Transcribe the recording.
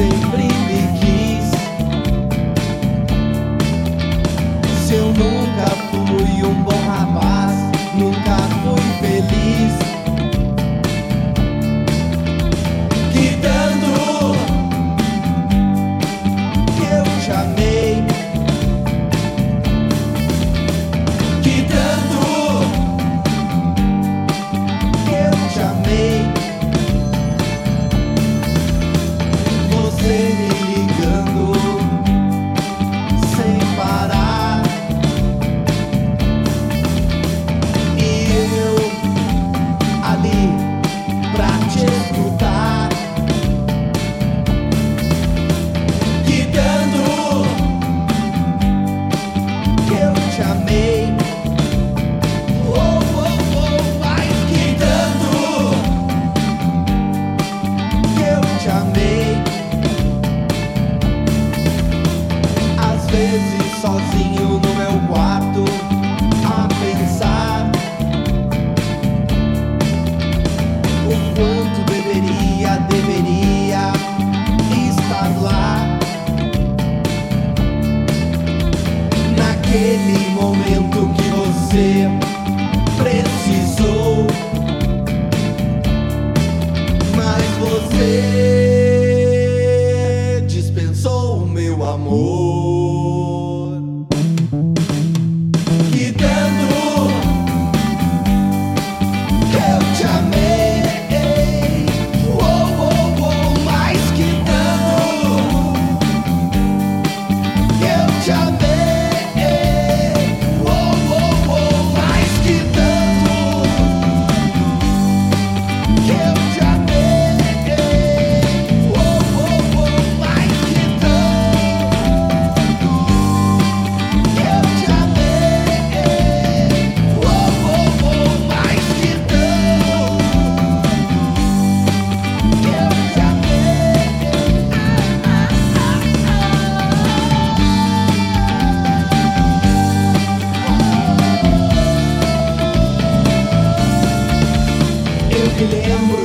sempre vezes sozinho no meu quarto a pensar o quanto deveria, deveria estar lá naquele momento que você precisou, mas você dispensou o meu amor. lembro